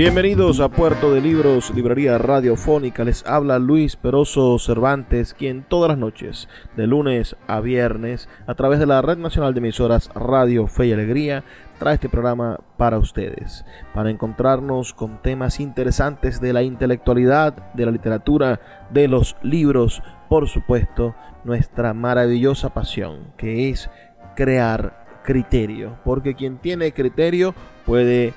Bienvenidos a Puerto de Libros, Librería Radiofónica. Les habla Luis Peroso Cervantes, quien todas las noches, de lunes a viernes, a través de la Red Nacional de Emisoras Radio Fe y Alegría, trae este programa para ustedes, para encontrarnos con temas interesantes de la intelectualidad, de la literatura, de los libros, por supuesto, nuestra maravillosa pasión, que es crear criterio, porque quien tiene criterio puede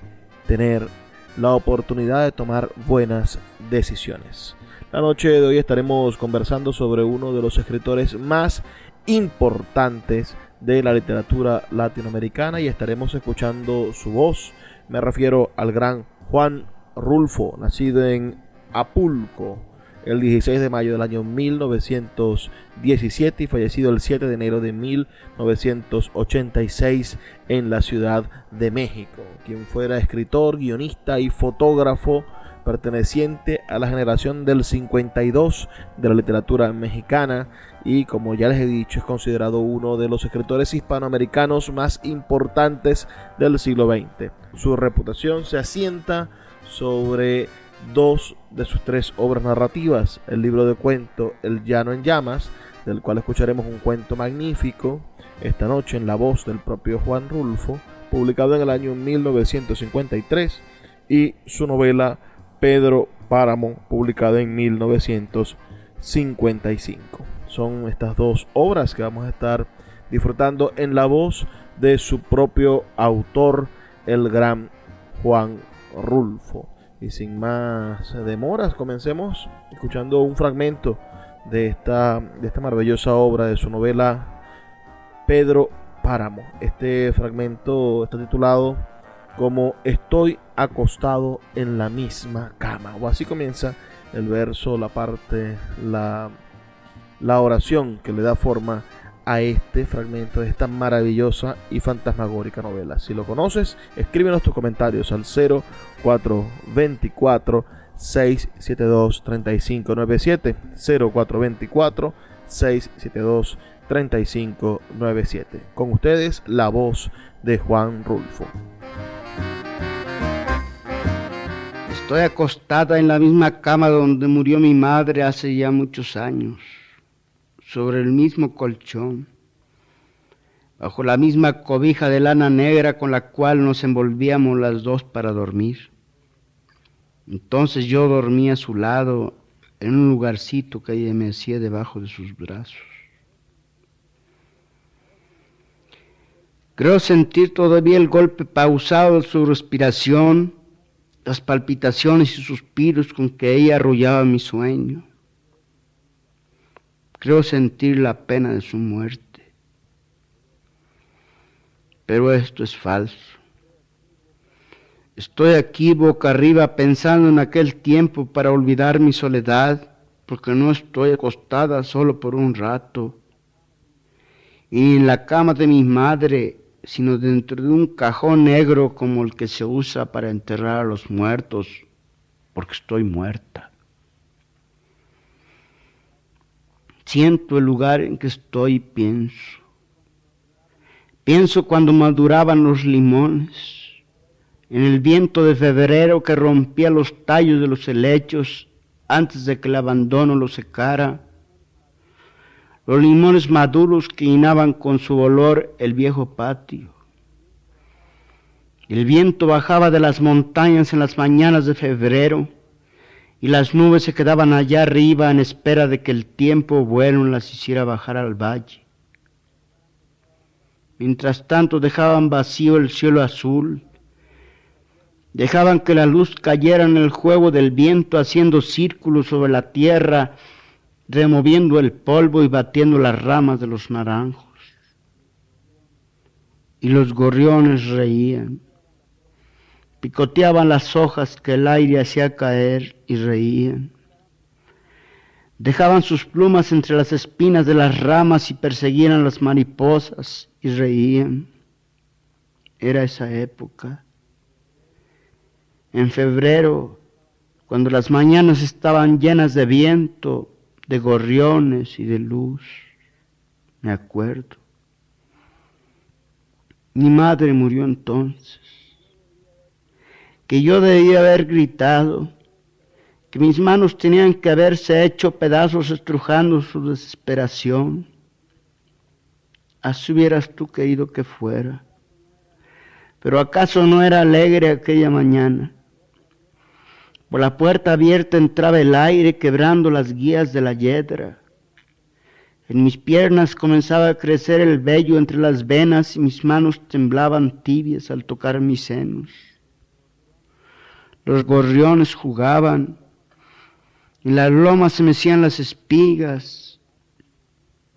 tener la oportunidad de tomar buenas decisiones. La noche de hoy estaremos conversando sobre uno de los escritores más importantes de la literatura latinoamericana y estaremos escuchando su voz. Me refiero al gran Juan Rulfo, nacido en Apulco, el 16 de mayo del año 1917 y fallecido el 7 de enero de 1986 en la Ciudad de México, quien fuera escritor, guionista y fotógrafo perteneciente a la generación del 52 de la literatura mexicana y como ya les he dicho es considerado uno de los escritores hispanoamericanos más importantes del siglo XX. Su reputación se asienta sobre dos de sus tres obras narrativas, el libro de cuento El llano en llamas, del cual escucharemos un cuento magnífico esta noche en la voz del propio Juan Rulfo, publicado en el año 1953, y su novela Pedro Páramo, publicada en 1955. Son estas dos obras que vamos a estar disfrutando en la voz de su propio autor, el gran Juan Rulfo. Y sin más demoras, comencemos escuchando un fragmento de esta, de esta maravillosa obra de su novela Pedro Páramo. Este fragmento está titulado como Estoy acostado en la misma cama. O así comienza el verso, la parte, la, la oración que le da forma a este fragmento de esta maravillosa y fantasmagórica novela. Si lo conoces, escríbenos tus comentarios al 0424 672 3597 0424 672 3597. Con ustedes, la voz de Juan Rulfo. Estoy acostada en la misma cama donde murió mi madre hace ya muchos años sobre el mismo colchón, bajo la misma cobija de lana negra con la cual nos envolvíamos las dos para dormir. Entonces yo dormía a su lado en un lugarcito que ella me hacía debajo de sus brazos. Creo sentir todavía el golpe pausado de su respiración, las palpitaciones y suspiros con que ella arrullaba mi sueño. Creo sentir la pena de su muerte. Pero esto es falso. Estoy aquí boca arriba pensando en aquel tiempo para olvidar mi soledad, porque no estoy acostada solo por un rato, y en la cama de mi madre, sino dentro de un cajón negro como el que se usa para enterrar a los muertos, porque estoy muerta. Siento el lugar en que estoy y pienso. Pienso cuando maduraban los limones, en el viento de febrero que rompía los tallos de los helechos antes de que el abandono los secara, los limones maduros que inhaban con su olor el viejo patio. El viento bajaba de las montañas en las mañanas de febrero y las nubes se quedaban allá arriba en espera de que el tiempo bueno las hiciera bajar al valle. Mientras tanto dejaban vacío el cielo azul, dejaban que la luz cayera en el juego del viento haciendo círculos sobre la tierra, removiendo el polvo y batiendo las ramas de los naranjos. Y los gorriones reían, picoteaban las hojas que el aire hacía caer y reían. Dejaban sus plumas entre las espinas de las ramas y perseguían a las mariposas y reían. Era esa época. En febrero, cuando las mañanas estaban llenas de viento, de gorriones y de luz, me acuerdo. Mi madre murió entonces, que yo debía haber gritado, que mis manos tenían que haberse hecho pedazos estrujando su desesperación así hubieras tú querido que fuera. Pero acaso no era alegre aquella mañana. Por la puerta abierta entraba el aire quebrando las guías de la yedra. En mis piernas comenzaba a crecer el vello entre las venas y mis manos temblaban tibias al tocar mis senos. Los gorriones jugaban, y las lomas se mecían las espigas.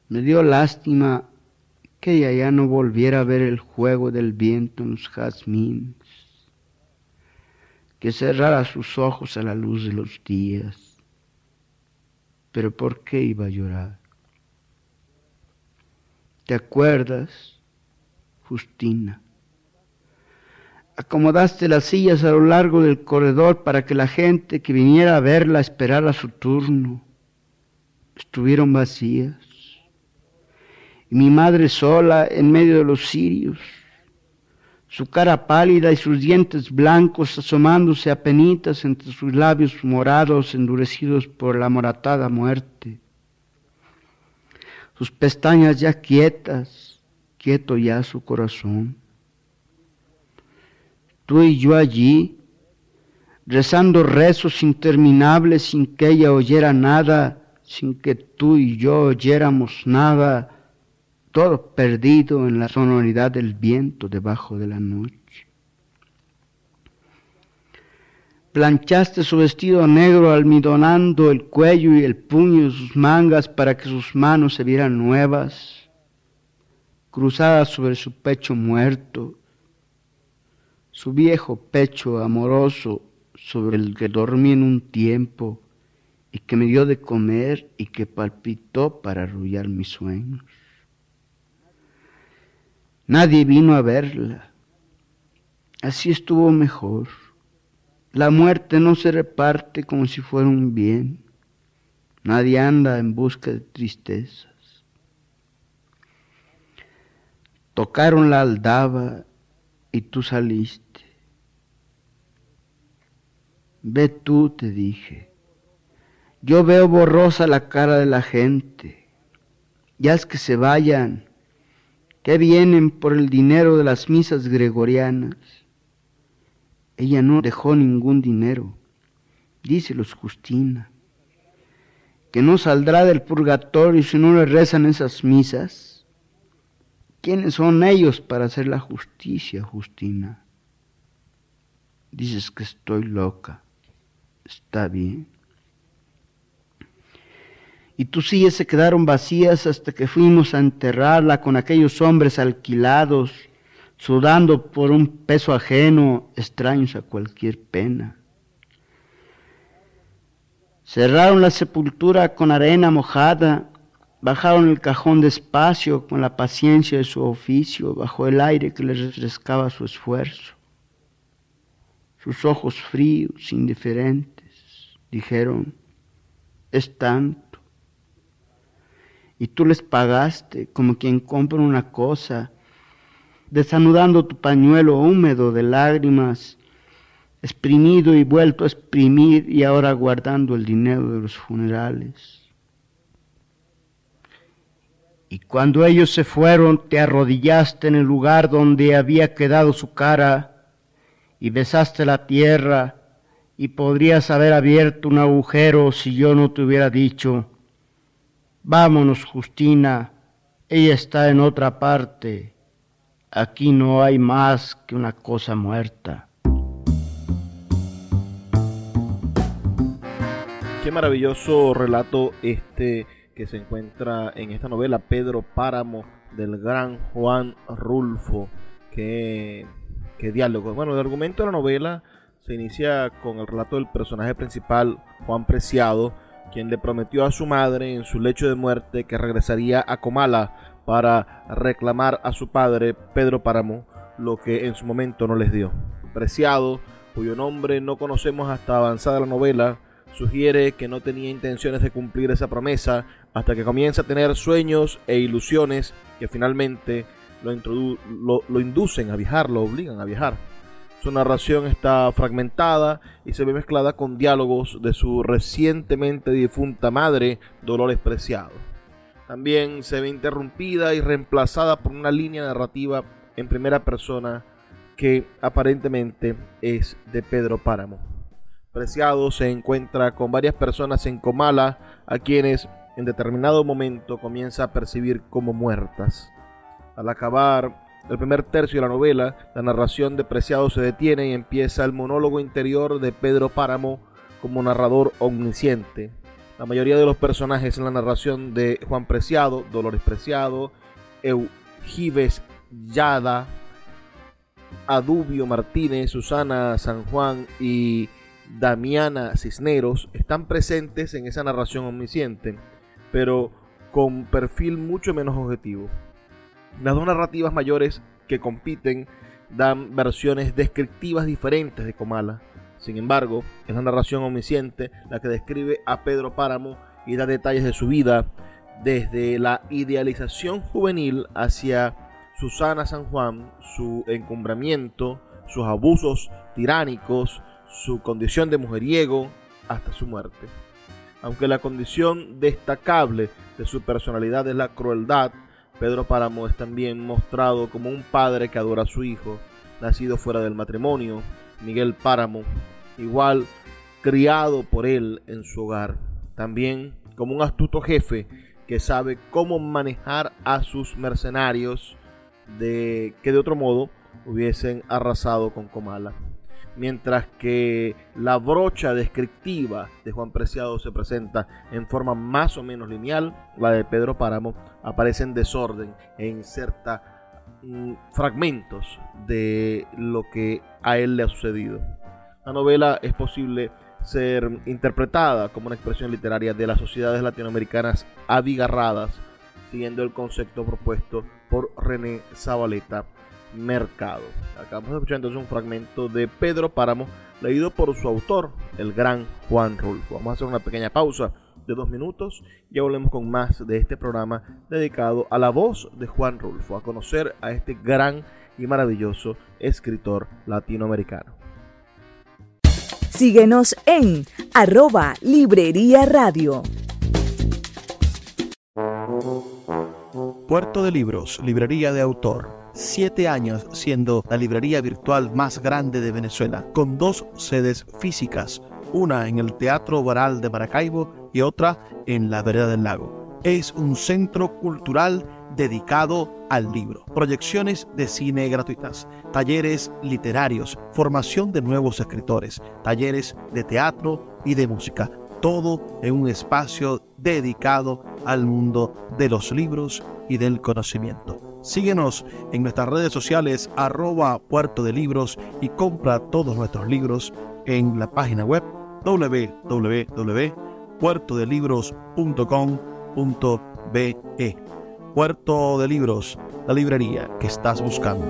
Me dio lástima que ella ya no volviera a ver el juego del viento en los jazmines, que cerrara sus ojos a la luz de los días. Pero ¿por qué iba a llorar? ¿Te acuerdas, Justina? Acomodaste las sillas a lo largo del corredor para que la gente que viniera a verla esperara su turno. Estuvieron vacías y mi madre sola en medio de los cirios, su cara pálida y sus dientes blancos asomándose a penitas entre sus labios morados endurecidos por la moratada muerte, sus pestañas ya quietas, quieto ya su corazón. Tú y yo allí, rezando rezos interminables sin que ella oyera nada, sin que tú y yo oyéramos nada, todo perdido en la sonoridad del viento debajo de la noche. Planchaste su vestido negro almidonando el cuello y el puño de sus mangas para que sus manos se vieran nuevas, cruzadas sobre su pecho muerto, su viejo pecho amoroso sobre el que dormí en un tiempo y que me dio de comer y que palpitó para arrullar mis sueños. Nadie vino a verla. Así estuvo mejor. La muerte no se reparte como si fuera un bien. Nadie anda en busca de tristezas. Tocaron la aldaba y tú saliste. Ve tú, te dije. Yo veo borrosa la cara de la gente. Ya es que se vayan que vienen por el dinero de las misas gregorianas. Ella no dejó ningún dinero, díselos Justina, que no saldrá del purgatorio si no le rezan esas misas. ¿Quiénes son ellos para hacer la justicia, Justina? Dices que estoy loca. Está bien y tus sillas se quedaron vacías hasta que fuimos a enterrarla con aquellos hombres alquilados, sudando por un peso ajeno, extraños a cualquier pena. Cerraron la sepultura con arena mojada, bajaron el cajón despacio con la paciencia de su oficio, bajo el aire que les refrescaba su esfuerzo. Sus ojos fríos, indiferentes, dijeron, es tanto y tú les pagaste como quien compra una cosa desanudando tu pañuelo húmedo de lágrimas, exprimido y vuelto a exprimir y ahora guardando el dinero de los funerales. Y cuando ellos se fueron, te arrodillaste en el lugar donde había quedado su cara y besaste la tierra y podrías haber abierto un agujero si yo no te hubiera dicho, vámonos Justina, ella está en otra parte, aquí no hay más que una cosa muerta. Qué maravilloso relato este que se encuentra en esta novela Pedro Páramo del gran Juan Rulfo. Qué, qué diálogo. Bueno, el argumento de la novela se inicia con el relato del personaje principal, Juan Preciado, quien le prometió a su madre en su lecho de muerte que regresaría a Comala para reclamar a su padre, Pedro Páramo, lo que en su momento no les dio. Preciado, cuyo nombre no conocemos hasta avanzada la novela, sugiere que no tenía intenciones de cumplir esa promesa hasta que comienza a tener sueños e ilusiones que finalmente lo, lo, lo inducen a viajar, lo obligan a viajar. Su narración está fragmentada y se ve mezclada con diálogos de su recientemente difunta madre, Dolores Preciado. También se ve interrumpida y reemplazada por una línea narrativa en primera persona que aparentemente es de Pedro Páramo. Preciado se encuentra con varias personas en Comala a quienes en determinado momento comienza a percibir como muertas. Al acabar el primer tercio de la novela, la narración de Preciado se detiene y empieza el monólogo interior de Pedro Páramo como narrador omnisciente. La mayoría de los personajes en la narración de Juan Preciado, Dolores Preciado, Eugibes Yada, Adubio Martínez, Susana San Juan y Damiana Cisneros están presentes en esa narración omnisciente, pero con perfil mucho menos objetivo. Las dos narrativas mayores que compiten dan versiones descriptivas diferentes de Comala. Sin embargo, es la narración omnisciente la que describe a Pedro Páramo y da detalles de su vida, desde la idealización juvenil hacia Susana San Juan, su encumbramiento, sus abusos tiránicos, su condición de mujeriego, hasta su muerte. Aunque la condición destacable de su personalidad es la crueldad, Pedro Páramo es también mostrado como un padre que adora a su hijo, nacido fuera del matrimonio, Miguel Páramo, igual criado por él en su hogar, también como un astuto jefe que sabe cómo manejar a sus mercenarios de que de otro modo hubiesen arrasado con Comala mientras que la brocha descriptiva de Juan Preciado se presenta en forma más o menos lineal, la de Pedro Páramo aparece en desorden e inserta mm, fragmentos de lo que a él le ha sucedido. La novela es posible ser interpretada como una expresión literaria de las sociedades latinoamericanas abigarradas, siguiendo el concepto propuesto por René Zabaleta mercado. Acabamos de escuchar entonces un fragmento de Pedro Páramo, leído por su autor, el gran Juan Rulfo. Vamos a hacer una pequeña pausa de dos minutos y volvemos con más de este programa dedicado a la voz de Juan Rulfo, a conocer a este gran y maravilloso escritor latinoamericano. Síguenos en arroba Librería Radio. Puerto de Libros, Librería de Autor siete años siendo la librería virtual más grande de Venezuela, con dos sedes físicas, una en el Teatro Baral de Maracaibo y otra en la Vereda del Lago. Es un centro cultural dedicado al libro, proyecciones de cine gratuitas, talleres literarios, formación de nuevos escritores, talleres de teatro y de música, todo en un espacio dedicado al mundo de los libros y del conocimiento. Síguenos en nuestras redes sociales arroba puerto de libros y compra todos nuestros libros en la página web www.puertodelibros.com.be. Puerto de Libros, la librería que estás buscando.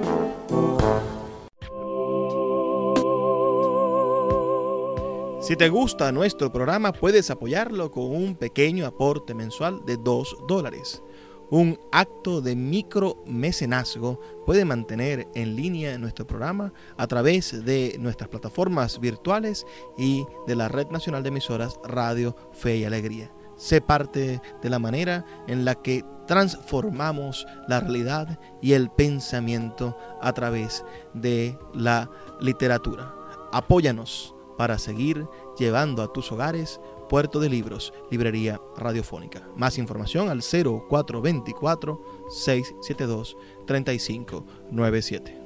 Si te gusta nuestro programa, puedes apoyarlo con un pequeño aporte mensual de 2 dólares un acto de micromecenazgo puede mantener en línea nuestro programa a través de nuestras plataformas virtuales y de la Red Nacional de Emisoras Radio Fe y Alegría. Sé parte de la manera en la que transformamos la realidad y el pensamiento a través de la literatura. Apóyanos para seguir llevando a tus hogares Puerto de Libros, Librería Radiofónica. Más información al 0424-672-3597.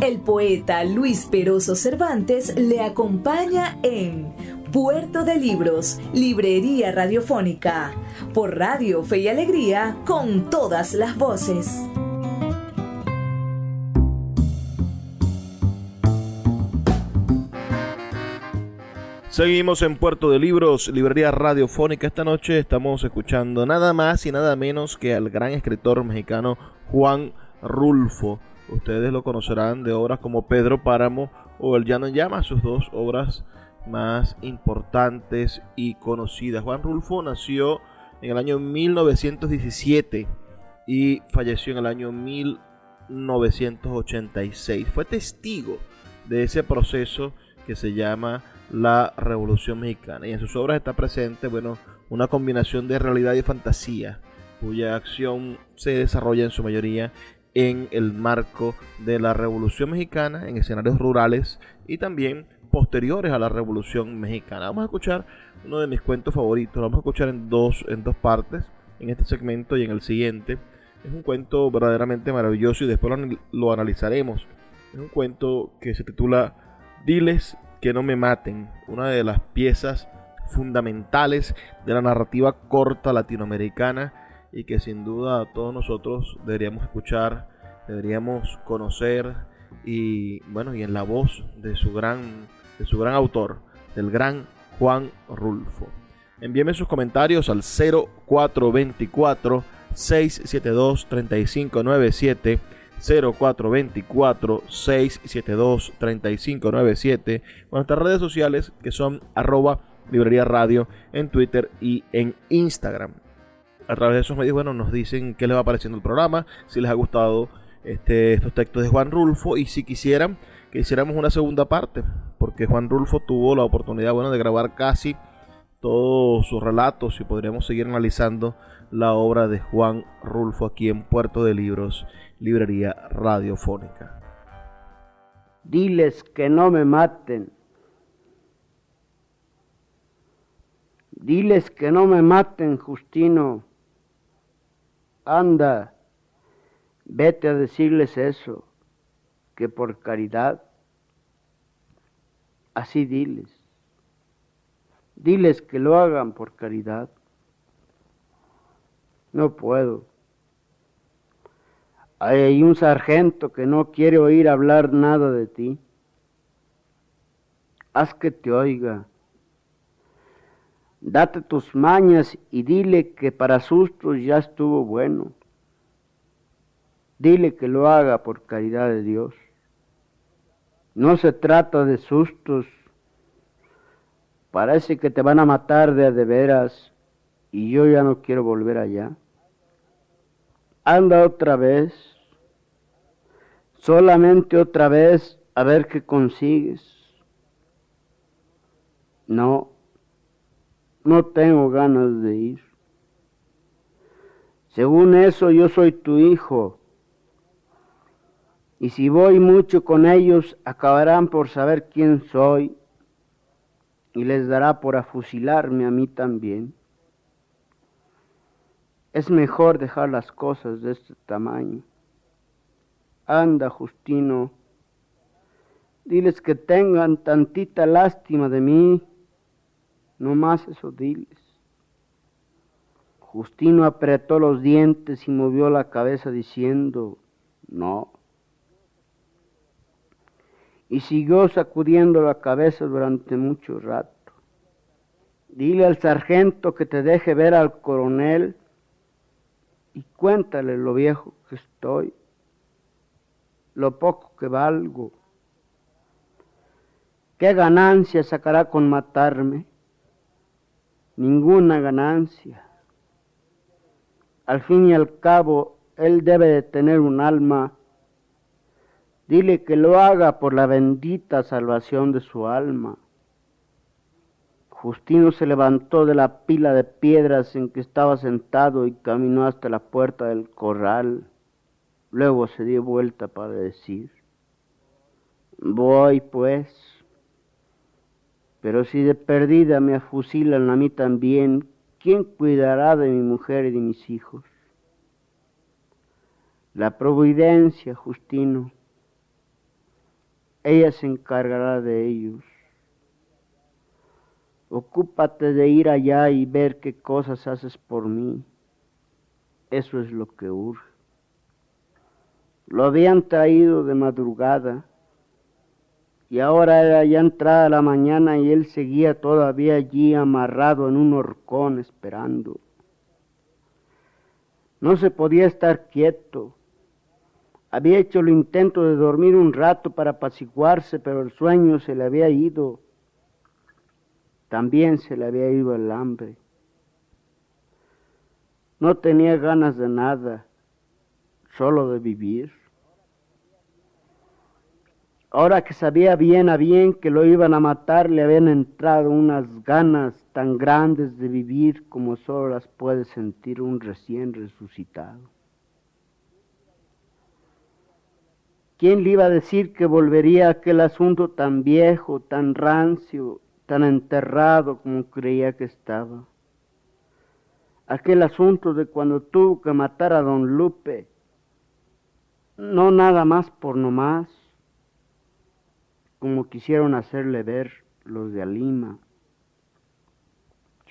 El poeta Luis Peroso Cervantes le acompaña en Puerto de Libros, Librería Radiofónica, por Radio Fe y Alegría, con todas las voces. Seguimos en Puerto de Libros, Librería Radiofónica. Esta noche estamos escuchando nada más y nada menos que al gran escritor mexicano Juan Rulfo Ustedes lo conocerán de obras como Pedro Páramo o El Llano en Llamas, sus dos obras más importantes y conocidas. Juan Rulfo nació en el año 1917 y falleció en el año 1986. Fue testigo de ese proceso que se llama la Revolución Mexicana. Y en sus obras está presente, bueno, una combinación de realidad y fantasía, cuya acción se desarrolla en su mayoría en el marco de la Revolución Mexicana, en escenarios rurales y también posteriores a la Revolución Mexicana. Vamos a escuchar uno de mis cuentos favoritos, lo vamos a escuchar en dos, en dos partes, en este segmento y en el siguiente. Es un cuento verdaderamente maravilloso y después lo, lo analizaremos. Es un cuento que se titula Diles que no me maten, una de las piezas fundamentales de la narrativa corta latinoamericana y que sin duda todos nosotros deberíamos escuchar, deberíamos conocer y bueno, y en la voz de su gran de su gran autor, del gran Juan Rulfo. Envíeme sus comentarios al 0424 672 3597 0424 672 3597 o nuestras redes sociales que son arroba librería radio en Twitter y en Instagram a través de esos medios, bueno, nos dicen qué les va pareciendo el programa, si les ha gustado este, estos textos de Juan Rulfo y si quisieran que hiciéramos una segunda parte, porque Juan Rulfo tuvo la oportunidad, bueno, de grabar casi todos sus relatos y podríamos seguir analizando la obra de Juan Rulfo aquí en Puerto de Libros, Librería Radiofónica. Diles que no me maten. Diles que no me maten, Justino anda, vete a decirles eso, que por caridad, así diles, diles que lo hagan por caridad. No puedo. Hay un sargento que no quiere oír hablar nada de ti. Haz que te oiga Date tus mañas y dile que para sustos ya estuvo bueno. Dile que lo haga por caridad de Dios. No se trata de sustos. Parece que te van a matar de de veras y yo ya no quiero volver allá. Anda otra vez, solamente otra vez a ver qué consigues. No, no tengo ganas de ir. Según eso, yo soy tu hijo. Y si voy mucho con ellos, acabarán por saber quién soy. y les dará por afusilarme a mí también. Es mejor dejar las cosas de este tamaño. Anda, Justino, diles que tengan tantita lástima de mí, no más eso diles. Justino apretó los dientes y movió la cabeza diciendo, no. Y siguió sacudiendo la cabeza durante mucho rato. Dile al sargento que te deje ver al coronel y cuéntale lo viejo que estoy, lo poco que valgo. ¿Qué ganancia sacará con matarme? Ninguna ganancia. Al fin y al cabo, él debe de tener un alma. Dile que lo haga por la bendita salvación de su alma. Justino se levantó de la pila de piedras en que estaba sentado y caminó hasta la puerta del corral. Luego se dio vuelta para decir, voy pues, pero si de perdida me afusilan a mí también, ¿quién cuidará de mi mujer y de mis hijos? La providencia, Justino, ella se encargará de ellos. Ocúpate de ir allá y ver qué cosas haces por mí. Eso es lo que urge. Lo habían traído de madrugada y ahora era ya entrada la mañana y él seguía todavía allí amarrado en un horcón esperando. No se podía estar quieto. Había hecho el intento de dormir un rato para apaciguarse, pero el sueño se le había ido. También se le había ido el hambre. No tenía ganas de nada, solo de vivir. Ahora que sabía bien a bien que lo iban a matar, le habían entrado unas ganas tan grandes de vivir como solo las puede sentir un recién resucitado. ¿Quién le iba a decir que volvería a aquel asunto tan viejo, tan rancio, tan enterrado como creía que estaba? Aquel asunto de cuando tuvo que matar a don Lupe, no nada más por no más, como quisieron hacerle ver los de Alima,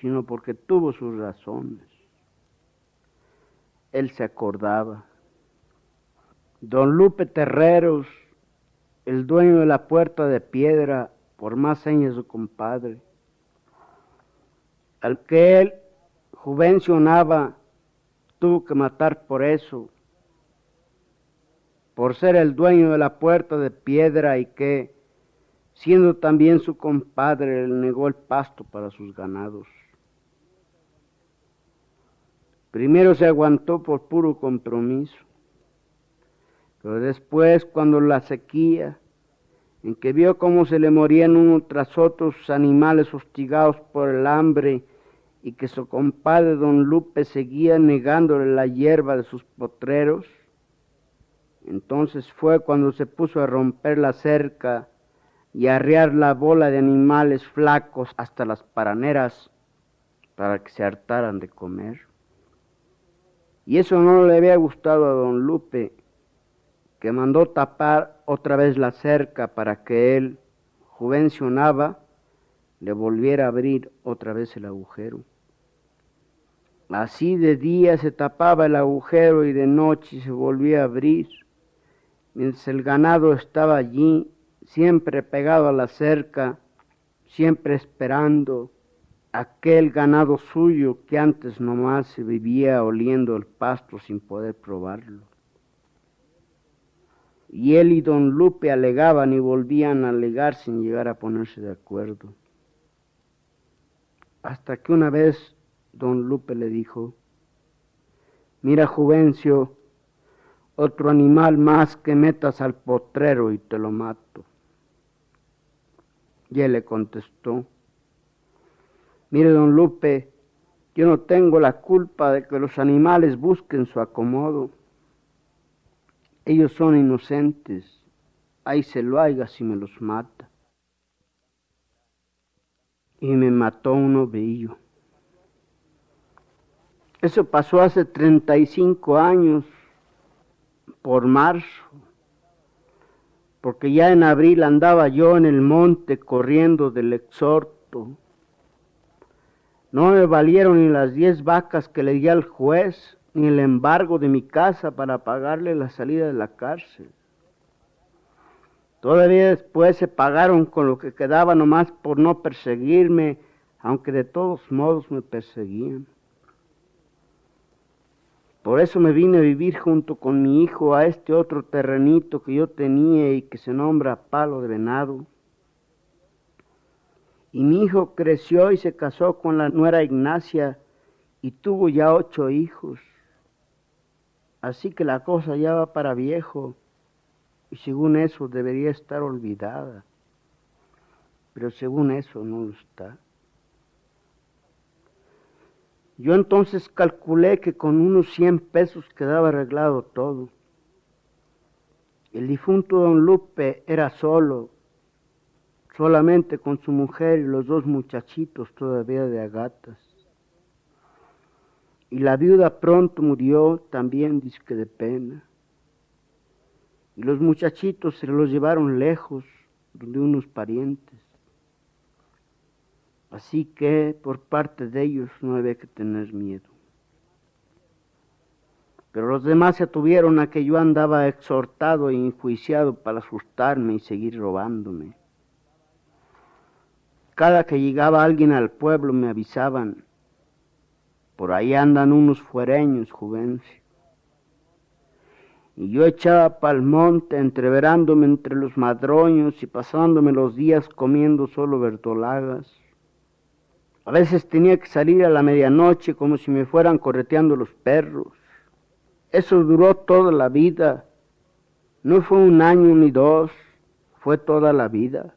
sino porque tuvo sus razones. Él se acordaba. Don Lupe Terreros, el dueño de la puerta de piedra, por más años su compadre, al que él juvencionaba, tuvo que matar por eso, por ser el dueño de la puerta de piedra y que siendo también su compadre, le negó el pasto para sus ganados. Primero se aguantó por puro compromiso, pero después cuando la sequía, en que vio cómo se le morían unos tras otros animales hostigados por el hambre y que su compadre don Lupe seguía negándole la hierba de sus potreros, entonces fue cuando se puso a romper la cerca y arriar la bola de animales flacos hasta las paraneras para que se hartaran de comer. Y eso no le había gustado a don Lupe, que mandó tapar otra vez la cerca para que él, juvencionaba, le volviera a abrir otra vez el agujero. Así de día se tapaba el agujero y de noche se volvía a abrir. Mientras el ganado estaba allí, siempre pegado a la cerca, siempre esperando aquel ganado suyo que antes nomás se vivía oliendo el pasto sin poder probarlo. Y él y don Lupe alegaban y volvían a alegar sin llegar a ponerse de acuerdo. Hasta que una vez don Lupe le dijo, mira Juvencio, otro animal más que metas al potrero y te lo mato. Y él le contestó, mire don Lupe, yo no tengo la culpa de que los animales busquen su acomodo. Ellos son inocentes, ahí se lo haiga si me los mata. y me mató un ovillo. Eso pasó hace 35 años, por marzo, porque ya en abril andaba yo en el monte corriendo del exhorto. No me valieron ni las diez vacas que le di al juez, ni el embargo de mi casa para pagarle la salida de la cárcel. Todavía después se pagaron con lo que quedaba nomás por no perseguirme, aunque de todos modos me perseguían. Por eso me vine a vivir junto con mi hijo a este otro terrenito que yo tenía y que se nombra Palo de Venado. Y mi hijo creció y se casó con la nuera Ignacia y tuvo ya ocho hijos. Así que la cosa ya va para viejo y según eso debería estar olvidada. Pero según eso no lo está. Yo entonces calculé que con unos 100 pesos quedaba arreglado todo. El difunto don Lupe era solo, solamente con su mujer y los dos muchachitos todavía de agatas. Y la viuda pronto murió también disque de pena. Y los muchachitos se los llevaron lejos, donde unos parientes. Así que por parte de ellos no había que tener miedo. Pero los demás se atuvieron a que yo andaba exhortado e enjuiciado para asustarme y seguir robándome. Cada que llegaba alguien al pueblo me avisaban, por ahí andan unos fuereños, Juvencio. Y yo echaba pa'l monte, entreverándome entre los madroños y pasándome los días comiendo solo verdolagas a veces tenía que salir a la medianoche como si me fueran correteando los perros. Eso duró toda la vida. No fue un año ni dos, fue toda la vida.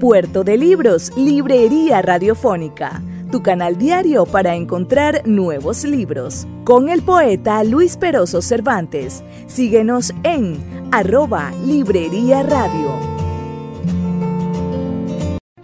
Puerto de Libros, Librería Radiofónica, tu canal diario para encontrar nuevos libros. Con el poeta Luis Peroso Cervantes. Síguenos en arroba Librería Radio.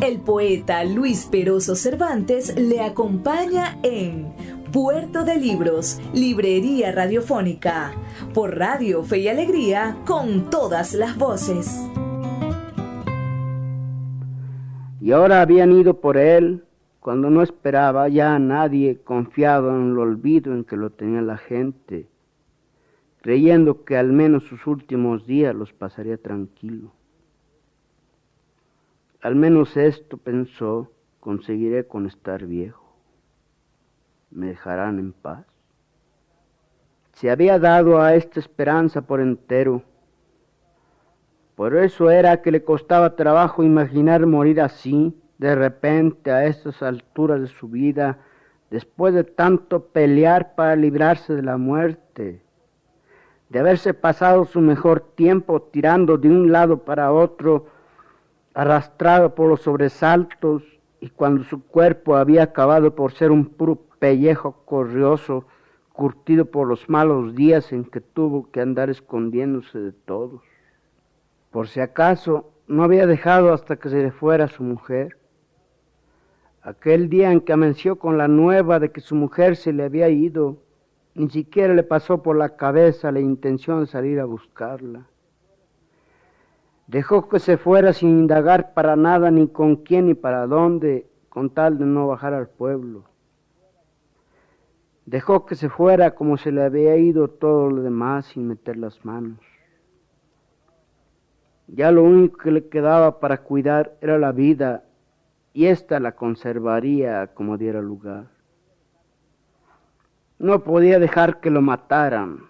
El poeta Luis Peroso Cervantes le acompaña en Puerto de Libros, Librería Radiofónica, por Radio Fe y Alegría, con todas las voces. Y ahora habían ido por él cuando no esperaba ya a nadie confiado en el olvido en que lo tenía la gente, creyendo que al menos sus últimos días los pasaría tranquilo. Al menos esto pensó, conseguiré con estar viejo. Me dejarán en paz. Se había dado a esta esperanza por entero. Por eso era que le costaba trabajo imaginar morir así, de repente, a estas alturas de su vida, después de tanto pelear para librarse de la muerte, de haberse pasado su mejor tiempo tirando de un lado para otro, arrastrado por los sobresaltos y cuando su cuerpo había acabado por ser un puro pellejo corrioso, curtido por los malos días en que tuvo que andar escondiéndose de todos. Por si acaso no había dejado hasta que se le fuera su mujer. Aquel día en que amenció con la nueva de que su mujer se le había ido, ni siquiera le pasó por la cabeza la intención de salir a buscarla. Dejó que se fuera sin indagar para nada, ni con quién ni para dónde, con tal de no bajar al pueblo. Dejó que se fuera como se le había ido todo lo demás sin meter las manos. Ya lo único que le quedaba para cuidar era la vida y ésta la conservaría como diera lugar. No podía dejar que lo mataran,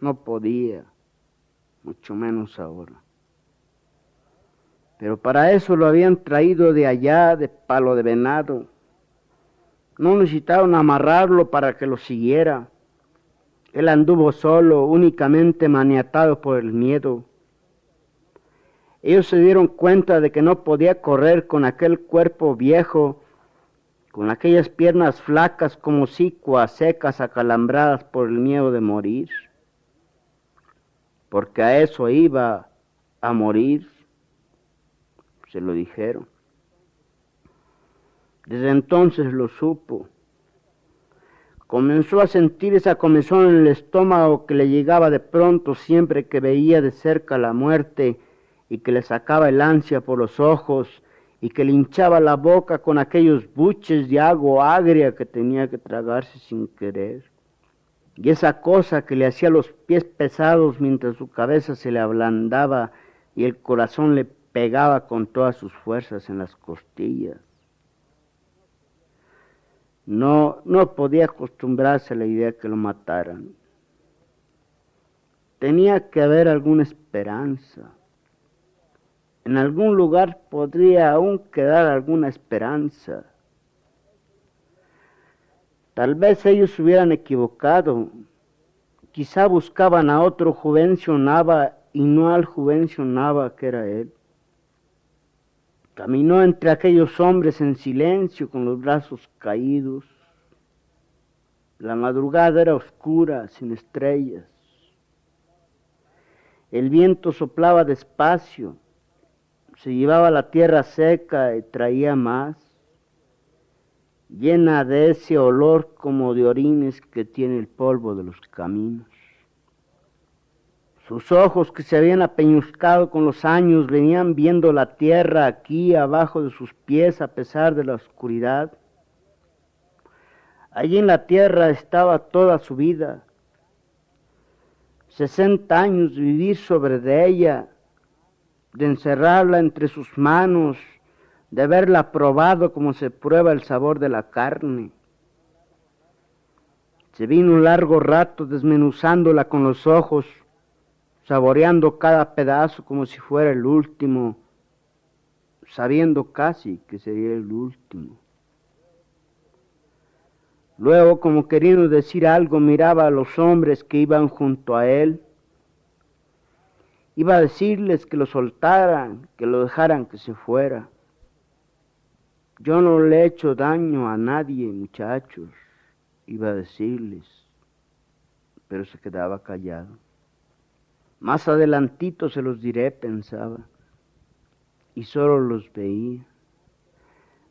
no podía, mucho menos ahora. Pero para eso lo habían traído de allá, de palo de venado. No necesitaron amarrarlo para que lo siguiera. Él anduvo solo, únicamente maniatado por el miedo. Ellos se dieron cuenta de que no podía correr con aquel cuerpo viejo, con aquellas piernas flacas como sicuas secas acalambradas por el miedo de morir, porque a eso iba a morir, se lo dijeron. Desde entonces lo supo. Comenzó a sentir esa comezón en el estómago que le llegaba de pronto siempre que veía de cerca la muerte y que le sacaba el ansia por los ojos y que le hinchaba la boca con aquellos buches de agua agria que tenía que tragarse sin querer. Y esa cosa que le hacía los pies pesados mientras su cabeza se le ablandaba y el corazón le pegaba con todas sus fuerzas en las costillas. No, no podía acostumbrarse a la idea que lo mataran. Tenía que haber alguna esperanza. En algún lugar podría aún quedar alguna esperanza. Tal vez ellos se hubieran equivocado. Quizá buscaban a otro Juvencio Nava y no al Juvencio Nava que era él. Caminó entre aquellos hombres en silencio con los brazos caídos. La madrugada era oscura, sin estrellas. El viento soplaba despacio, se llevaba la tierra seca y traía más, llena de ese olor como de orines que tiene el polvo de los caminos. Sus ojos que se habían apeñuscado con los años venían viendo la tierra aquí abajo de sus pies a pesar de la oscuridad. Allí en la tierra estaba toda su vida. Sesenta años de vivir sobre de ella, de encerrarla entre sus manos, de haberla probado como se prueba el sabor de la carne. Se vino un largo rato desmenuzándola con los ojos, saboreando cada pedazo como si fuera el último, sabiendo casi que sería el último. Luego, como queriendo decir algo, miraba a los hombres que iban junto a él. Iba a decirles que lo soltaran, que lo dejaran que se fuera. Yo no le he hecho daño a nadie, muchachos, iba a decirles, pero se quedaba callado. Más adelantito se los diré, pensaba, y solo los veía.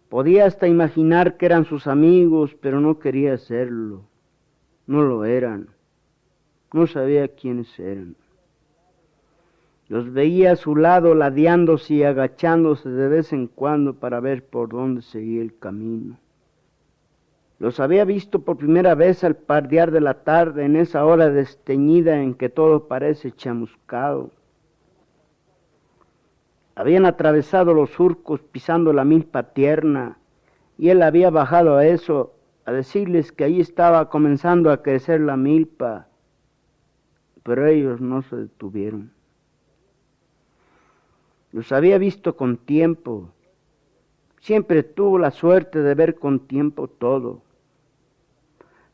Podía hasta imaginar que eran sus amigos, pero no quería hacerlo. No lo eran. No sabía quiénes eran. Los veía a su lado ladeándose y agachándose de vez en cuando para ver por dónde seguía el camino. Los había visto por primera vez al pardear de la tarde, en esa hora desteñida en que todo parece chamuscado. Habían atravesado los surcos pisando la milpa tierna y él había bajado a eso, a decirles que allí estaba comenzando a crecer la milpa, pero ellos no se detuvieron. Los había visto con tiempo, siempre tuvo la suerte de ver con tiempo todo.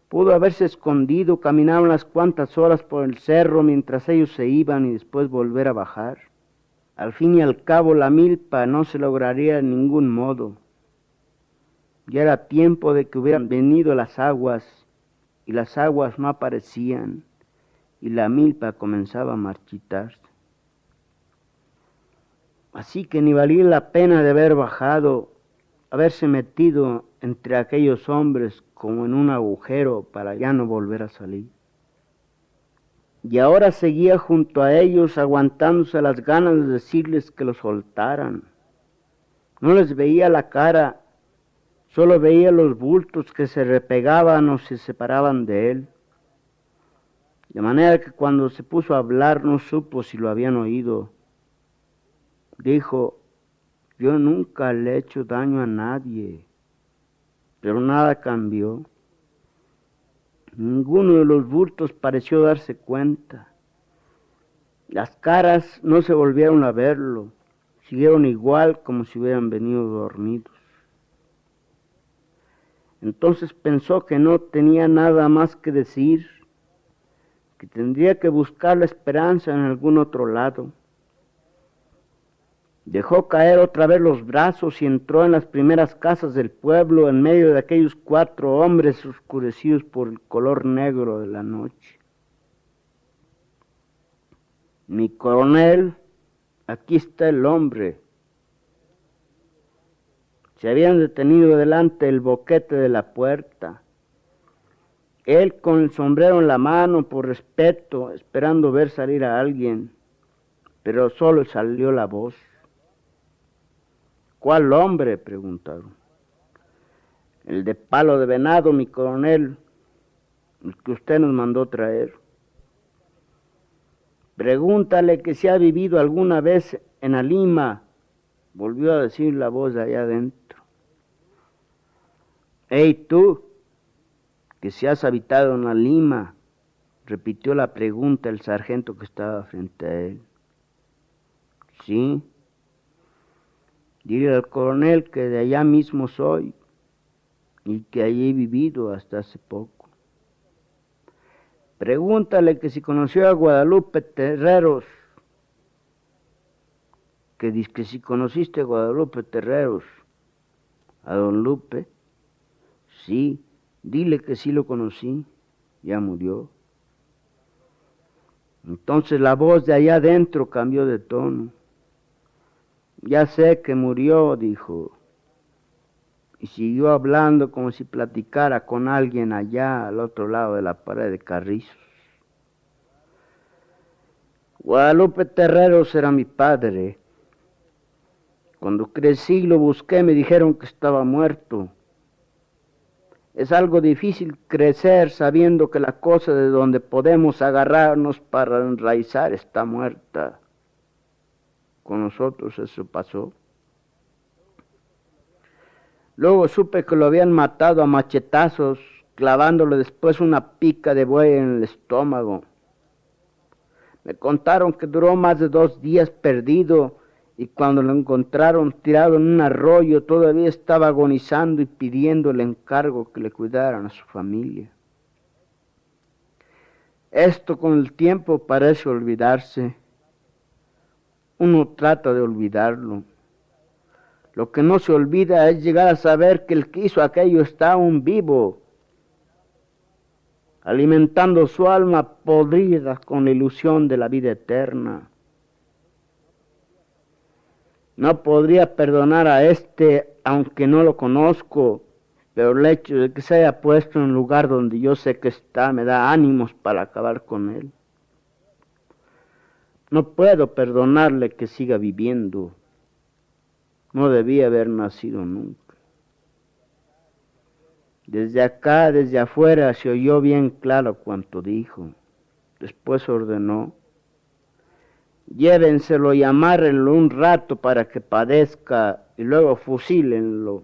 Pudo haberse escondido, caminar unas cuantas horas por el cerro mientras ellos se iban y después volver a bajar. Al fin y al cabo la milpa no se lograría de ningún modo. Ya era tiempo de que hubieran venido las aguas y las aguas no aparecían y la milpa comenzaba a marchitarse. Así que ni valía la pena de haber bajado, haberse metido entre aquellos hombres como en un agujero para ya no volver a salir. Y ahora seguía junto a ellos aguantándose las ganas de decirles que lo soltaran. No les veía la cara, solo veía los bultos que se repegaban o se separaban de él. De manera que cuando se puso a hablar no supo si lo habían oído. Dijo, yo nunca le he hecho daño a nadie pero nada cambió. Ninguno de los bultos pareció darse cuenta. Las caras no se volvieron a verlo, siguieron igual como si hubieran venido dormidos. Entonces pensó que no tenía nada más que decir, que tendría que buscar la esperanza en algún otro lado. Dejó caer otra vez los brazos y entró en las primeras casas del pueblo en medio de aquellos cuatro hombres oscurecidos por el color negro de la noche. Mi coronel, aquí está el hombre. Se habían detenido delante del boquete de la puerta. Él con el sombrero en la mano por respeto, esperando ver salir a alguien, pero solo salió la voz. ¿Cuál hombre? preguntaron. El de palo de venado, mi coronel, el que usted nos mandó traer. Pregúntale que si ha vivido alguna vez en Alima, volvió a decir la voz de allá adentro. Hey tú, que si has habitado en Alima, repitió la pregunta el sargento que estaba frente a él. Sí, Dile al coronel que de allá mismo soy y que allí he vivido hasta hace poco. Pregúntale que si conoció a Guadalupe Terreros, que dice que si conociste a Guadalupe Terreros, a don Lupe, sí, dile que sí lo conocí, ya murió. Entonces la voz de allá adentro cambió de tono. Ya sé que murió, dijo. Y siguió hablando como si platicara con alguien allá al otro lado de la pared de Carrizos. Guadalupe Terreros era mi padre. Cuando crecí lo busqué, me dijeron que estaba muerto. Es algo difícil crecer sabiendo que la cosa de donde podemos agarrarnos para enraizar está muerta con nosotros eso pasó. Luego supe que lo habían matado a machetazos, clavándole después una pica de buey en el estómago. Me contaron que duró más de dos días perdido y cuando lo encontraron tirado en un arroyo todavía estaba agonizando y pidiendo el encargo que le cuidaran a su familia. Esto con el tiempo parece olvidarse uno trata de olvidarlo. Lo que no se olvida es llegar a saber que el que hizo aquello está aún vivo, alimentando su alma podrida con la ilusión de la vida eterna. No podría perdonar a este, aunque no lo conozco, pero el hecho de que se haya puesto en un lugar donde yo sé que está me da ánimos para acabar con él. No puedo perdonarle que siga viviendo. No debía haber nacido nunca. Desde acá, desde afuera, se oyó bien claro cuanto dijo. Después ordenó, llévenselo y amárrenlo un rato para que padezca y luego fusílenlo.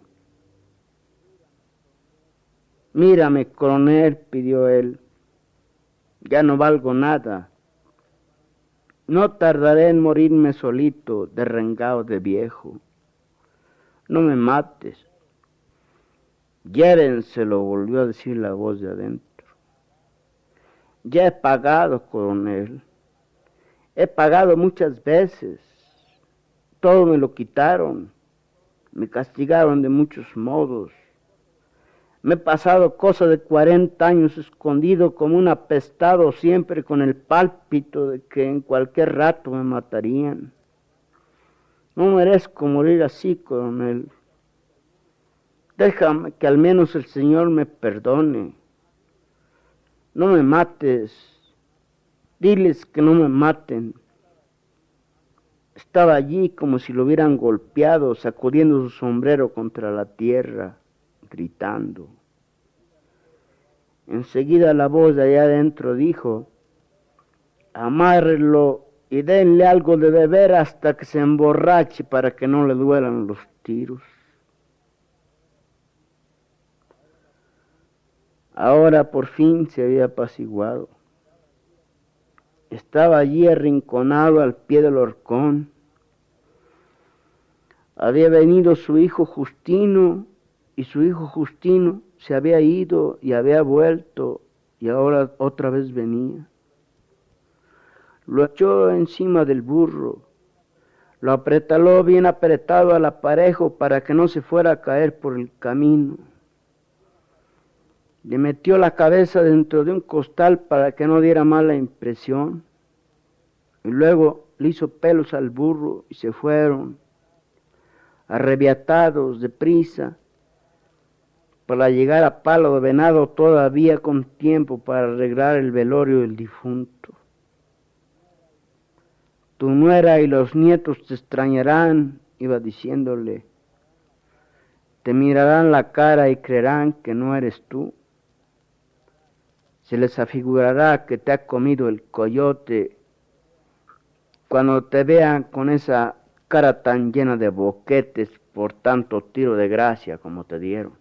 Mírame, coronel, pidió él, ya no valgo nada. No tardaré en morirme solito, derrengado de viejo. No me mates. Llévenselo, volvió a decir la voz de adentro. Ya he pagado, coronel. He pagado muchas veces. Todo me lo quitaron. Me castigaron de muchos modos. Me he pasado cosa de 40 años escondido como un apestado siempre con el pálpito de que en cualquier rato me matarían. No merezco morir así, coronel. Déjame que al menos el Señor me perdone. No me mates. Diles que no me maten. Estaba allí como si lo hubieran golpeado, sacudiendo su sombrero contra la tierra gritando. Enseguida la voz de allá adentro dijo, amárrelo y denle algo de beber hasta que se emborrache para que no le duelan los tiros. Ahora por fin se había apaciguado. Estaba allí arrinconado al pie del horcón. Había venido su hijo Justino y su hijo Justino se había ido y había vuelto y ahora otra vez venía. Lo echó encima del burro, lo apretaló bien apretado al aparejo para que no se fuera a caer por el camino. Le metió la cabeza dentro de un costal para que no diera mala impresión. Y luego le hizo pelos al burro y se fueron, arrebiatados, deprisa, para llegar a Palo de Venado todavía con tiempo para arreglar el velorio del difunto. Tu nuera y los nietos te extrañarán, iba diciéndole. Te mirarán la cara y creerán que no eres tú. Se les afigurará que te ha comido el coyote cuando te vean con esa cara tan llena de boquetes por tanto tiro de gracia como te dieron.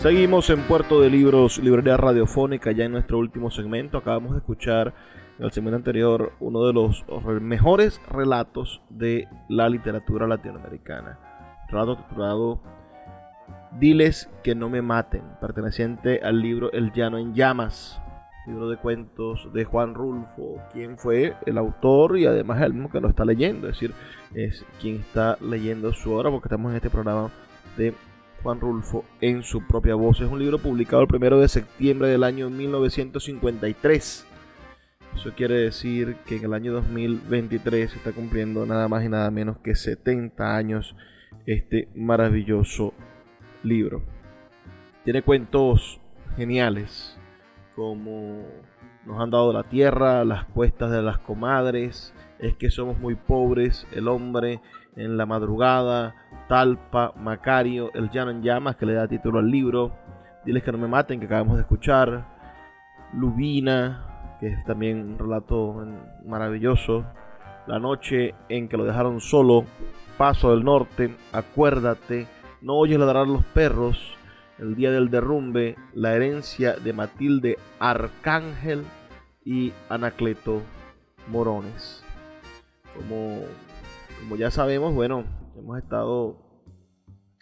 Seguimos en Puerto de Libros, Librería Radiofónica, ya en nuestro último segmento. Acabamos de escuchar en el segmento anterior uno de los mejores relatos de la literatura latinoamericana. Relato titulado Diles que no me maten, perteneciente al libro El Llano en Llamas, libro de cuentos de Juan Rulfo, quien fue el autor y además el mismo que lo está leyendo, es decir, es quien está leyendo su obra, porque estamos en este programa de Juan Rulfo en su propia voz. Es un libro publicado el primero de septiembre del año 1953. Eso quiere decir que en el año 2023 se está cumpliendo nada más y nada menos que 70 años este maravilloso libro. Tiene cuentos geniales, como nos han dado la tierra, las cuestas de las comadres, es que somos muy pobres, el hombre en la madrugada, Talpa, Macario, El Llano en Llamas, que le da título al libro, Diles que no me maten, que acabamos de escuchar, Lubina, que es también un relato maravilloso, La noche en que lo dejaron solo, Paso del Norte, Acuérdate, no oyes ladrar los perros, el día del derrumbe, la herencia de Matilde Arcángel y Anacleto Morones. Como, como ya sabemos, bueno, hemos estado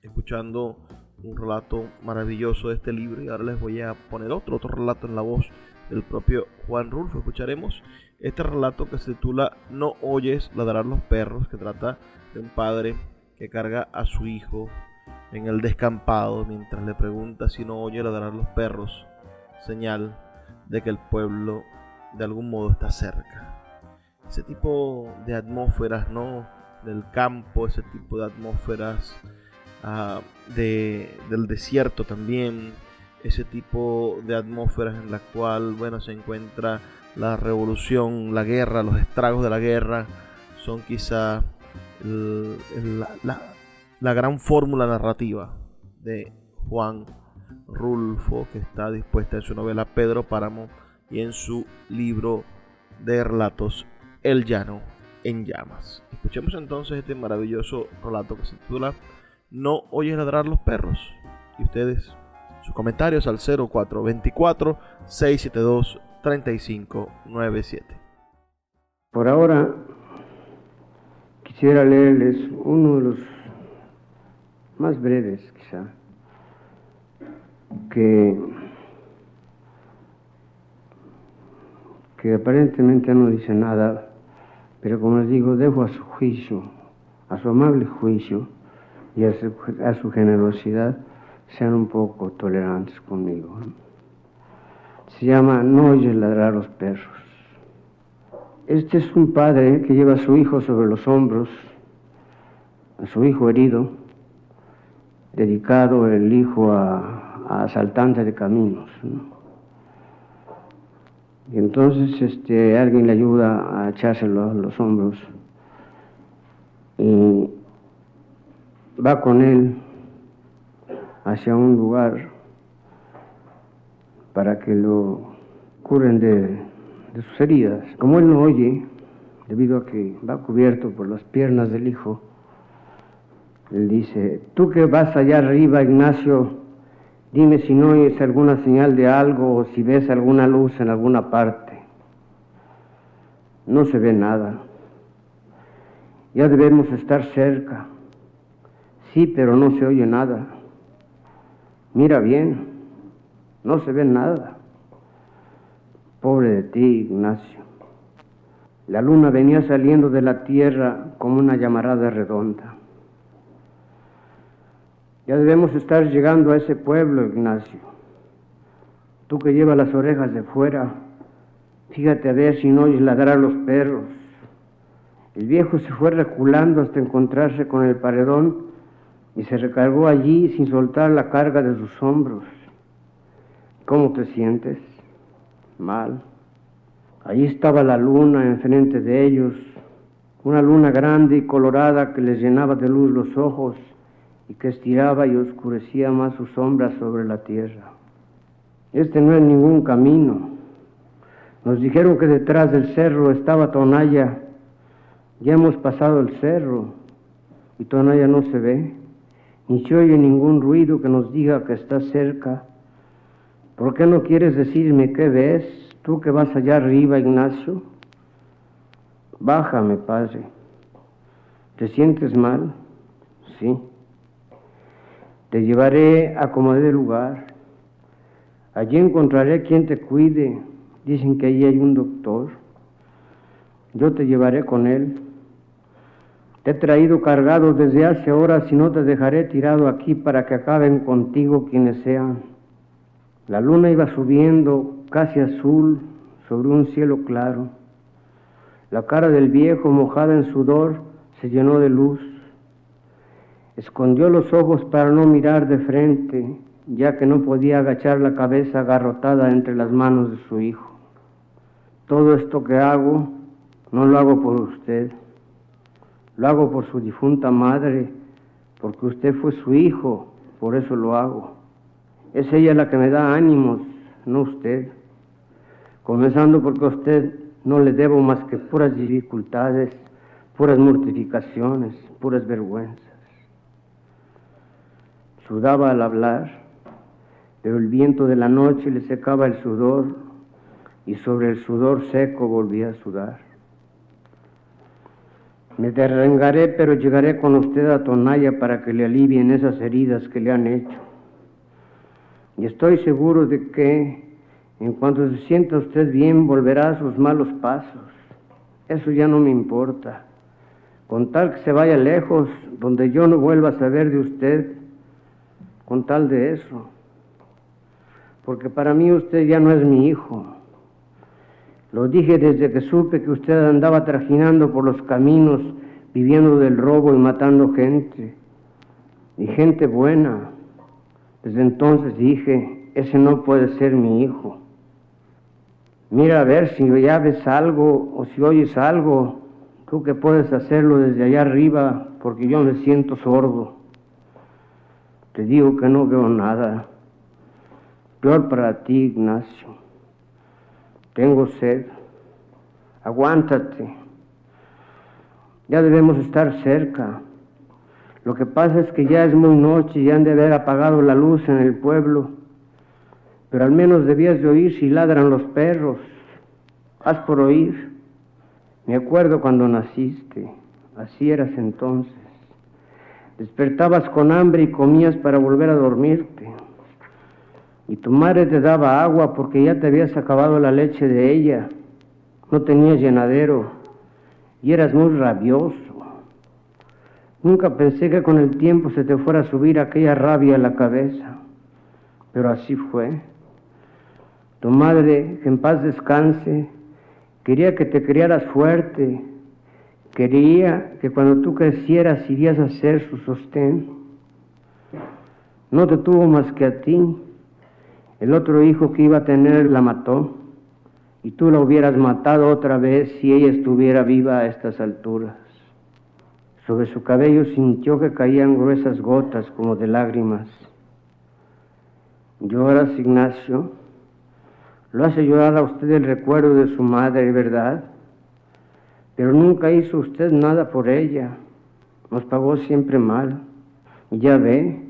escuchando un relato maravilloso de este libro y ahora les voy a poner otro, otro relato en la voz del propio Juan Rulfo. Escucharemos este relato que se titula No oyes ladrar los perros, que trata de un padre que carga a su hijo en el descampado mientras le pregunta si no oye ladrar los perros, señal de que el pueblo de algún modo está cerca. Ese tipo de atmósferas, ¿no? Del campo, ese tipo de atmósferas ah, de, del desierto también, ese tipo de atmósferas en la cual, bueno, se encuentra la revolución, la guerra, los estragos de la guerra, son quizá la, la gran fórmula narrativa de Juan Rulfo, que está dispuesta en su novela Pedro Páramo y en su libro de relatos El Llano en Llamas. Escuchemos entonces este maravilloso relato que se titula No oyes ladrar los perros. Y ustedes, sus comentarios al 0424 672 3597. Por ahora quisiera leerles uno de los más breves quizá, que, que aparentemente no dice nada, pero como les digo, dejo a su juicio, a su amable juicio y a su, generosidad, sean un poco tolerantes conmigo. Se llama No oyes ladrar los perros. Este es un padre que lleva a su hijo sobre los hombros, a su hijo herido, dedicado el hijo a, a asaltantes de caminos. Entonces este, alguien le ayuda a echárselo a los hombros y va con él hacia un lugar para que lo curen de, sus heridas. Como él no oye, debido a que va cubierto por las piernas del hijo, él dice, tú que vas allá arriba, Ignacio, dime si no oyes alguna señal de algo o si ves alguna luz en alguna parte. No se ve nada. Ya debemos estar cerca. Sí, pero no se oye nada. Mira bien no se ve nada. Pobre de ti, Ignacio. La luna venía saliendo de la tierra como una llamarada redonda. Ya debemos estar llegando a ese pueblo, Ignacio. Tú que llevas las orejas de fuera, fíjate a ver si no oyes ladrar los perros. El viejo se fue reculando hasta encontrarse con el paredón y se recargó allí sin soltar la carga de sus hombros. ¿Cómo te sientes? Mal. Allí estaba la luna enfrente de ellos, una luna grande y colorada que les llenaba de luz los ojos y que estiraba y oscurecía más sus sombras sobre la tierra. Este no es ningún camino. Nos dijeron que detrás del cerro estaba Tonaya. Ya hemos pasado el cerro y Tonaya no se ve, ni se oye ningún ruido que nos diga que está cerca ¿Por qué no quieres decirme qué ves? Tú que vas allá arriba, Ignacio. Bájame, Padre. ¿Te sientes mal? Sí. Te llevaré a como de lugar. Allí encontraré quien te cuide. Dicen que allí hay un doctor. Yo te llevaré con él. Te he traído cargado desde hace horas y no te dejaré tirado aquí para que acaben contigo quienes sean. La luna iba subiendo casi azul sobre un cielo claro. La cara del viejo, mojada en sudor, se llenó de luz. Escondió los ojos para no mirar de frente, ya que no podía agachar la cabeza agarrotada entre las manos de su hijo. Todo esto que hago, no lo hago por usted, lo hago por su difunta madre, porque usted fue su hijo, por eso lo hago. Es ella la que me da ánimos, no usted. Comenzando porque a usted no le debo más que puras dificultades, puras mortificaciones, puras vergüenzas. Sudaba al hablar, pero el viento de la noche le secaba el sudor y sobre el sudor seco volvía a sudar. Me derrengaré, pero llegaré con usted a Tonaya para que le alivien esas heridas que le han hecho. Y estoy seguro de que en cuanto se sienta usted bien volverá a sus malos pasos. Eso ya no me importa. Con tal que se vaya lejos, donde yo no vuelva a saber de usted, con tal de eso. Porque para mí usted ya no es mi hijo. Lo dije desde que supe que usted andaba trajinando por los caminos, viviendo del robo y matando gente. Y gente buena. Desde entonces dije, ese no puede ser mi hijo. Mira a ver si ya ves algo o si oyes algo, tú que puedes hacerlo desde allá arriba, porque yo me siento sordo. Te digo que no veo nada. Peor para ti, Ignacio. Tengo sed. Aguántate. Ya debemos estar cerca. Lo que pasa es que ya es muy noche y han de haber apagado la luz en el pueblo. Pero al menos debías de oír si ladran los perros. Haz por oír. Me acuerdo cuando naciste. Así eras entonces. Despertabas con hambre y comías para volver a dormirte. Y tu madre te daba agua porque ya te habías acabado la leche de ella. No tenías llenadero y eras muy rabioso. Nunca pensé que con el tiempo se te fuera a subir aquella rabia a la cabeza, pero así fue. Tu madre, que en paz descanse, quería que te criaras fuerte, quería que cuando tú crecieras irías a ser su sostén. No te tuvo más que a ti. El otro hijo que iba a tener la mató y tú la hubieras matado otra vez si ella estuviera viva a estas alturas. Sobre su cabello sintió que caían gruesas gotas como de lágrimas. ¿Lloras, Ignacio? ¿Lo hace llorar a usted el recuerdo de su madre, verdad? Pero nunca hizo usted nada por ella. Nos pagó siempre mal. Ya ve,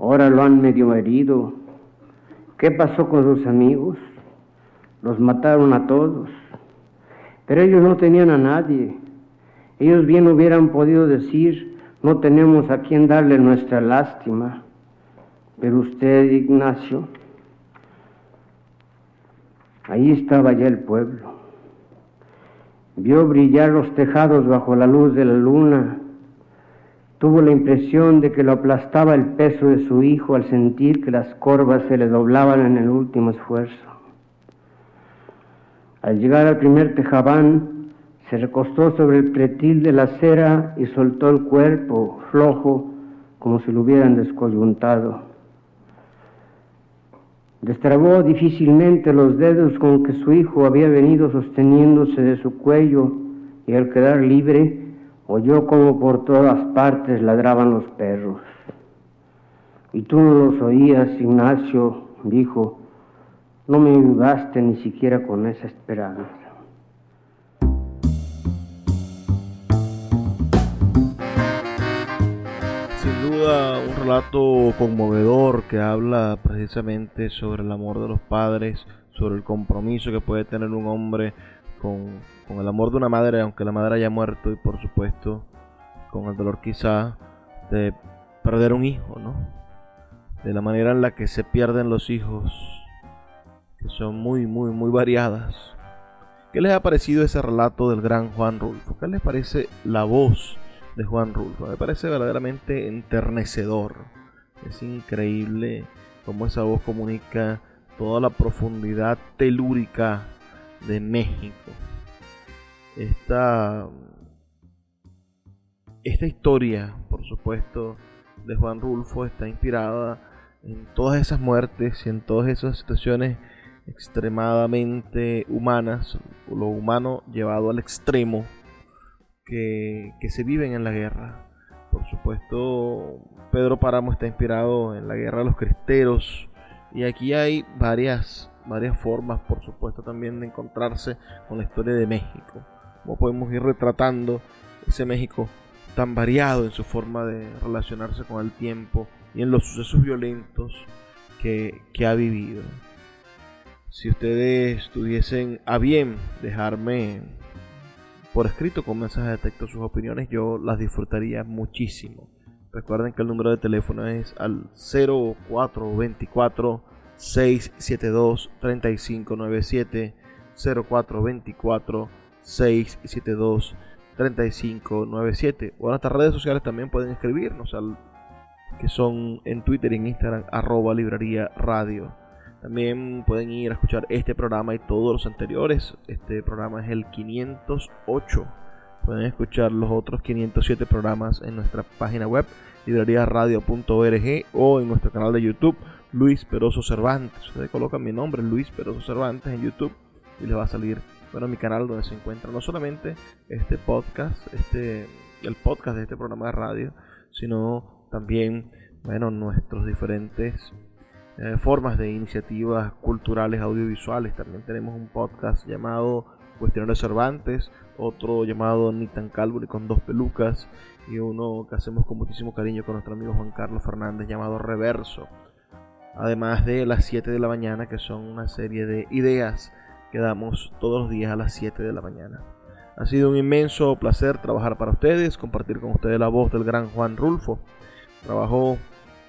ahora lo han medio herido. ¿Qué pasó con sus amigos? Los mataron a todos. Pero ellos no tenían a nadie. Ellos bien hubieran podido decir, no tenemos a quien darle nuestra lástima. Pero usted, Ignacio, ahí estaba ya el pueblo. Vio brillar los tejados bajo la luz de la luna. Tuvo la impresión de que lo aplastaba el peso de su hijo al sentir que las corvas se le doblaban en el último esfuerzo. Al llegar al primer tejabán, se recostó sobre el pretil de la acera y soltó el cuerpo flojo como si lo hubieran descoyuntado. Destrabó difícilmente los dedos con que su hijo había venido sosteniéndose de su cuello y al quedar libre oyó como por todas partes ladraban los perros. Y tú no los oías, Ignacio, dijo, no me ayudaste ni siquiera con esa esperanza. Un relato conmovedor que habla precisamente sobre el amor de los padres, sobre el compromiso que puede tener un hombre con, con el amor de una madre, aunque la madre haya muerto, y por supuesto con el dolor quizá de perder un hijo, ¿no? De la manera en la que se pierden los hijos que son muy, muy, muy variadas. ¿Qué les ha parecido ese relato del gran Juan Rulfo? ¿Qué les parece la voz de Juan Rulfo? Me parece verdaderamente enternecedor. Es increíble cómo esa voz comunica toda la profundidad telúrica de México. Esta, esta historia, por supuesto, de Juan Rulfo está inspirada en todas esas muertes y en todas esas situaciones extremadamente humanas, lo humano llevado al extremo que, se viven en la guerra. Por supuesto, Pedro Páramo está inspirado en la guerra de los cristeros y aquí hay varias, varias formas, por supuesto, también de encontrarse con la historia de México. Como podemos ir retratando ese México tan variado en su forma de relacionarse con el tiempo y en los sucesos violentos que, que ha vivido. Si ustedes tuviesen a bien dejarme por escrito con mensaje de texto sus opiniones, yo las disfrutaría muchísimo. Recuerden que el número de teléfono es al 0424 672 3597 0424 672 3597 o en nuestras redes sociales también pueden escribirnos al que son en Twitter y en Instagram arroba librería radio también pueden ir a escuchar este programa y todos los anteriores. Este programa es el 508. Pueden escuchar los otros 507 programas en nuestra página web librariaradio.org o en nuestro canal de YouTube Luis Peroso Cervantes. Ustedes colocan mi nombre Luis Peroso Cervantes en YouTube y les va a salir bueno mi canal donde se encuentra no solamente este podcast, este el podcast de este programa de radio, sino también bueno nuestros diferentes eh, formas de iniciativas culturales audiovisuales. También tenemos un podcast llamado Cuestionarios Cervantes, otro llamado Nitan Calvary con dos pelucas y uno que hacemos con muchísimo cariño con nuestro amigo Juan Carlos Fernández llamado Reverso. Además de las 7 de la mañana, que son una serie de ideas que damos todos los días a las 7 de la mañana. Ha sido un inmenso placer trabajar para ustedes, compartir con ustedes la voz del gran Juan Rulfo. Trabajó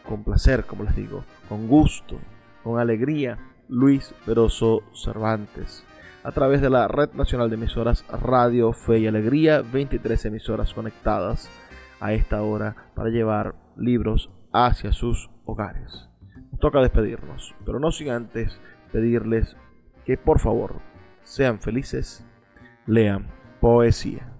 con placer, como les digo, con gusto, con alegría, Luis Peroso Cervantes. A través de la Red Nacional de Emisoras Radio Fe y Alegría, 23 emisoras conectadas a esta hora para llevar libros hacia sus hogares. Nos toca despedirnos, pero no sin antes pedirles que por favor sean felices, lean poesía.